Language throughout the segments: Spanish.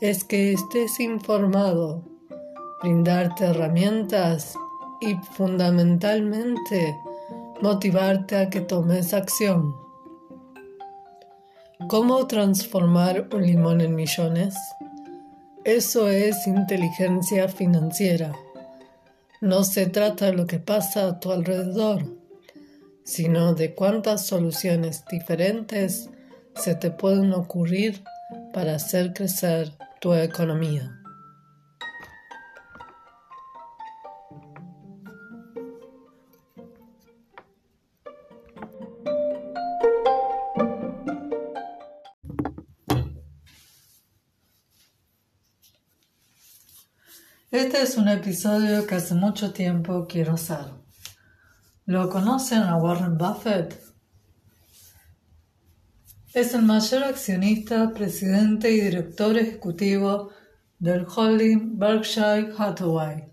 es que estés informado, brindarte herramientas y fundamentalmente motivarte a que tomes acción. ¿Cómo transformar un limón en millones? Eso es inteligencia financiera. No se trata de lo que pasa a tu alrededor, sino de cuántas soluciones diferentes se te pueden ocurrir para hacer crecer tu economía. Este es un episodio que hace mucho tiempo quiero hacer. ¿Lo conocen a Warren Buffett? Es el mayor accionista, presidente y director ejecutivo del holding Berkshire Hathaway.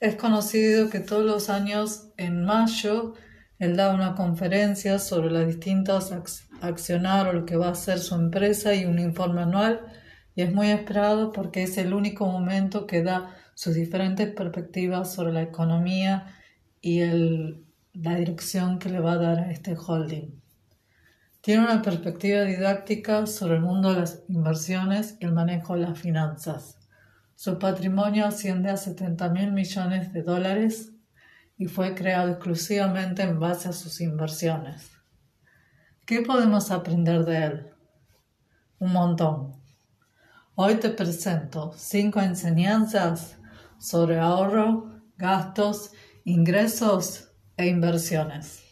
Es conocido que todos los años, en mayo, él da una conferencia sobre las distintas accionar o lo que va a hacer su empresa y un informe anual y es muy esperado porque es el único momento que da sus diferentes perspectivas sobre la economía y la dirección que le va a dar a este holding. Tiene una perspectiva didáctica sobre el mundo de las inversiones y el manejo de las finanzas. Su patrimonio asciende a 70 mil millones de dólares y fue creado exclusivamente en base a sus inversiones. ¿Qué podemos aprender de él? Un montón. Hoy te presento cinco enseñanzas sobre ahorro, gastos, ingresos e inversiones.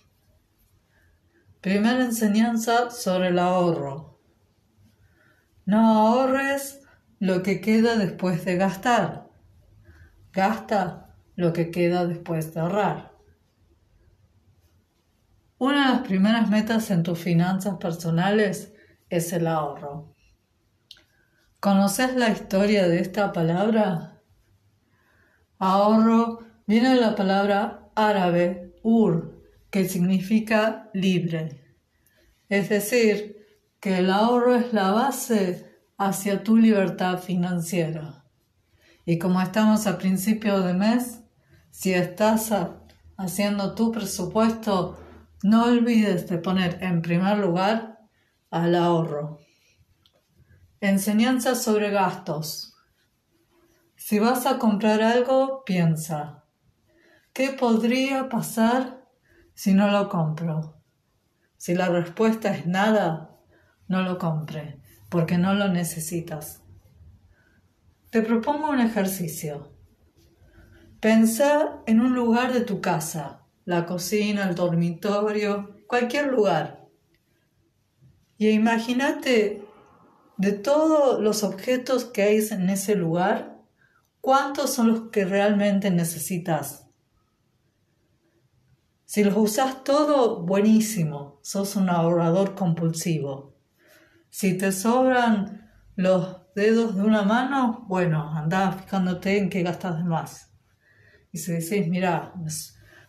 Primera enseñanza sobre el ahorro. No ahorres lo que queda después de gastar. Gasta lo que queda después de ahorrar. Una de las primeras metas en tus finanzas personales es el ahorro. ¿Conoces la historia de esta palabra? Ahorro viene de la palabra árabe ur, que significa libre. Es decir, que el ahorro es la base hacia tu libertad financiera. Y como estamos a principio de mes, si estás haciendo tu presupuesto, no olvides de poner en primer lugar al ahorro. Enseñanza sobre gastos. Si vas a comprar algo, piensa, ¿qué podría pasar si no lo compro? Si la respuesta es nada, no lo compre, porque no lo necesitas. Te propongo un ejercicio. Pensa en un lugar de tu casa, la cocina, el dormitorio, cualquier lugar. Y imagínate de todos los objetos que hay en ese lugar, ¿cuántos son los que realmente necesitas? Si los usas todo, buenísimo, sos un ahorrador compulsivo. Si te sobran los dedos de una mano, bueno, anda fijándote en qué gastas de más. Y si decís, mira,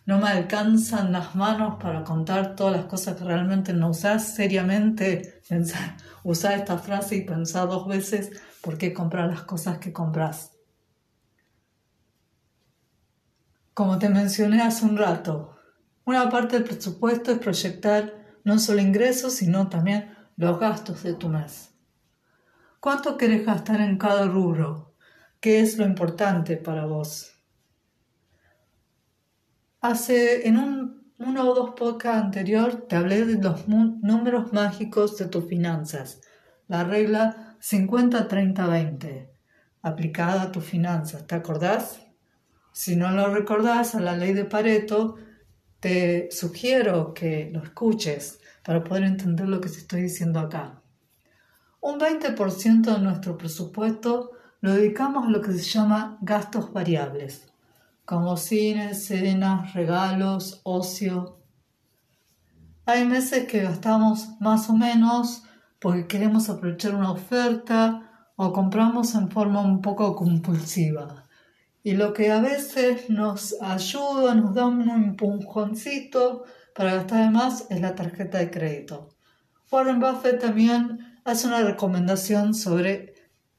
no me alcanzan las manos para contar todas las cosas que realmente no usás, seriamente pensar, usar esta frase y pensar dos veces por qué comprar las cosas que compras. Como te mencioné hace un rato, una parte del presupuesto es proyectar no solo ingresos, sino también los gastos de tu mes. ¿Cuánto querés gastar en cada rubro? ¿Qué es lo importante para vos? Hace en un, uno o dos podcasts anterior te hablé de los números mágicos de tus finanzas, la regla 50-30-20, aplicada a tus finanzas. ¿Te acordás? Si no lo recordás, a la ley de Pareto te sugiero que lo escuches para poder entender lo que te estoy diciendo acá. Un 20% de nuestro presupuesto lo dedicamos a lo que se llama gastos variables, como cines, cenas, regalos, ocio. Hay meses que gastamos más o menos porque queremos aprovechar una oferta o compramos en forma un poco compulsiva. Y lo que a veces nos ayuda, nos da un empujoncito para gastar más es la tarjeta de crédito. Warren Buffett también hace una recomendación sobre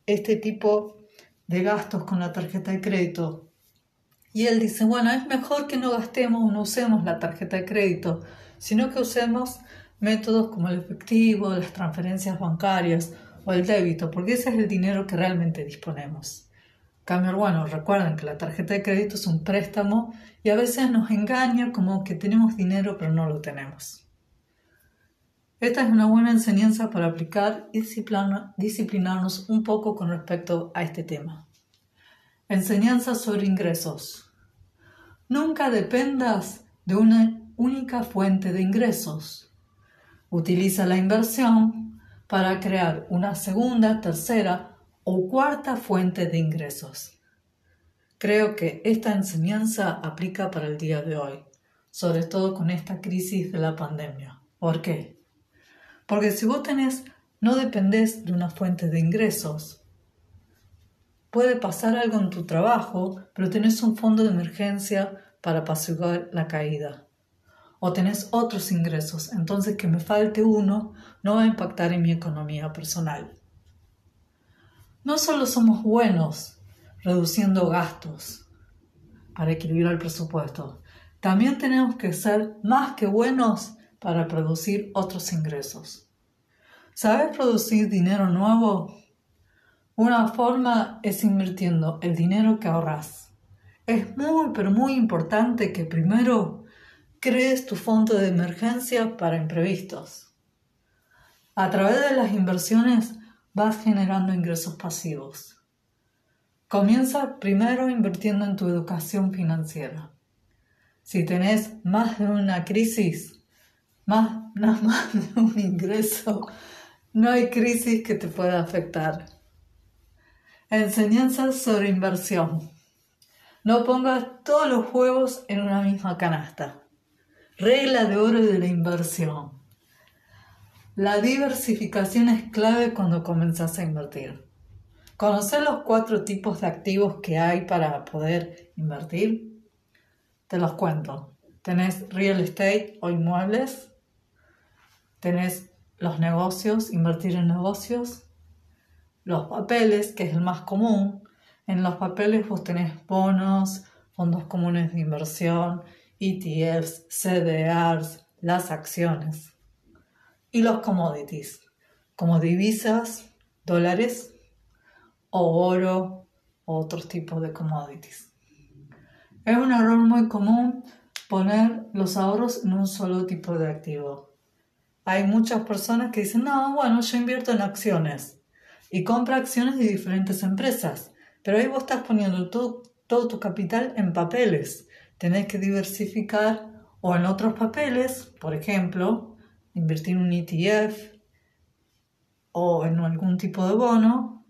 este tipo de gastos con la tarjeta de crédito. Y él dice, bueno, es mejor que no gastemos o no usemos la tarjeta de crédito, sino que usemos métodos como el efectivo, las transferencias bancarias o el débito, porque ese es el dinero que realmente disponemos. Cambio, bueno, recuerden que la tarjeta de crédito es un préstamo y a veces nos engaña como que tenemos dinero pero no lo tenemos. Esta es una buena enseñanza para aplicar y disciplinarnos un poco con respecto a este tema. Enseñanza sobre ingresos. Nunca dependas de una única fuente de ingresos. Utiliza la inversión para crear una segunda, tercera o cuarta fuente de ingresos. Creo que esta enseñanza aplica para el día de hoy, sobre todo con esta crisis de la pandemia. ¿Por qué? Porque si vos tenés, no dependés de una fuente de ingresos. Puede pasar algo en tu trabajo, pero tenés un fondo de emergencia para apaciguar la caída. O tenés otros ingresos, entonces que me falte uno no va a impactar en mi economía personal. No solo somos buenos reduciendo gastos para equilibrar el presupuesto, también tenemos que ser más que buenos para producir otros ingresos. ¿Sabes producir dinero nuevo? Una forma es invirtiendo el dinero que ahorras. Es muy, pero muy importante que primero crees tu fondo de emergencia para imprevistos. A través de las inversiones vas generando ingresos pasivos. Comienza primero invirtiendo en tu educación financiera. Si tenés más de una crisis, más, más de un ingreso, no hay crisis que te pueda afectar. Enseñanzas sobre inversión. No pongas todos los huevos en una misma canasta. Regla de oro de la inversión. La diversificación es clave cuando comenzás a invertir. ¿Conocer los cuatro tipos de activos que hay para poder invertir? Te los cuento. Tenés real estate o inmuebles, tenés los negocios, invertir en negocios, los papeles, que es el más común. En los papeles vos tenés bonos, fondos comunes de inversión, ETFs, CDRs, las acciones. Y los commodities, como divisas, dólares o oro o otros tipos de commodities. Es un error muy común poner los ahorros en un solo tipo de activo hay muchas personas que dicen, no, bueno, yo invierto en acciones y compra acciones de diferentes empresas, pero ahí vos estás poniendo todo, todo tu capital en papeles. Tenés que diversificar o en otros papeles, por ejemplo, invertir en un ETF o en algún tipo de bono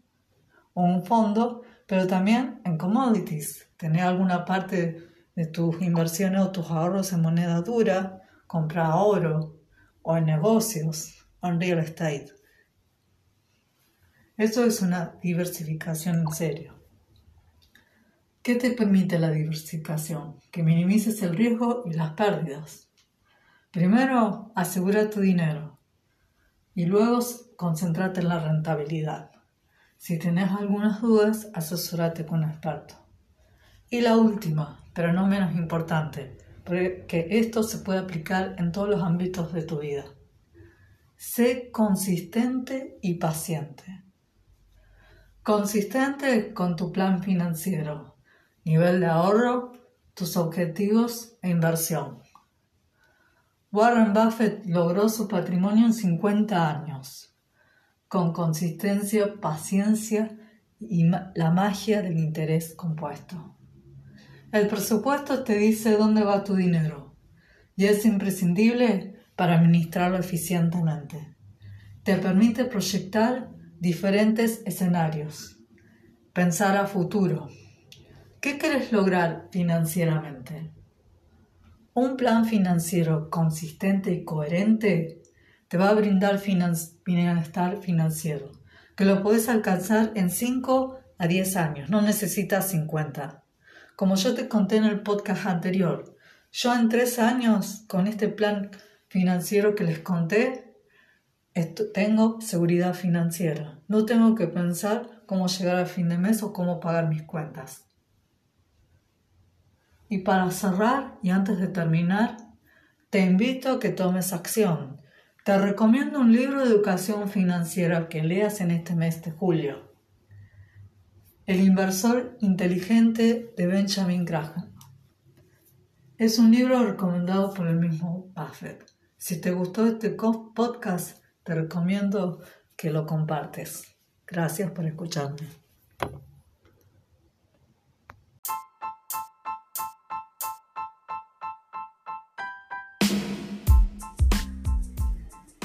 o un fondo, pero también en commodities. Tener alguna parte de tus inversiones o tus ahorros en moneda dura, comprar oro, o en negocios en real estate. Eso es una diversificación en serio. ¿Qué te permite la diversificación? Que minimices el riesgo y las pérdidas. Primero, asegura tu dinero y luego concéntrate en la rentabilidad. Si tienes algunas dudas, asesórate con un experto. Y la última, pero no menos importante, que esto se puede aplicar en todos los ámbitos de tu vida. Sé consistente y paciente. Consistente con tu plan financiero, nivel de ahorro, tus objetivos e inversión. Warren Buffett logró su patrimonio en 50 años, con consistencia, paciencia y la magia del interés compuesto. El presupuesto te dice dónde va tu dinero y es imprescindible para administrarlo eficientemente. Te permite proyectar diferentes escenarios. Pensar a futuro. ¿Qué quieres lograr financieramente? Un plan financiero consistente y coherente te va a brindar bienestar financiero, que lo puedes alcanzar en 5 a 10 años, no necesitas 50. Como yo te conté en el podcast anterior, yo en 3 años con este plan financiero que les conté, tengo seguridad financiera. No tengo que pensar cómo llegar al fin de mes o cómo pagar mis cuentas. Y para cerrar y antes de terminar, te invito a que tomes acción. Te recomiendo un libro de educación financiera que leas en este mes de julio. El inversor inteligente de Benjamin Graham. Es un libro recomendado por el mismo Buffett. Si te gustó este podcast, te recomiendo que lo compartes. Gracias por escucharme.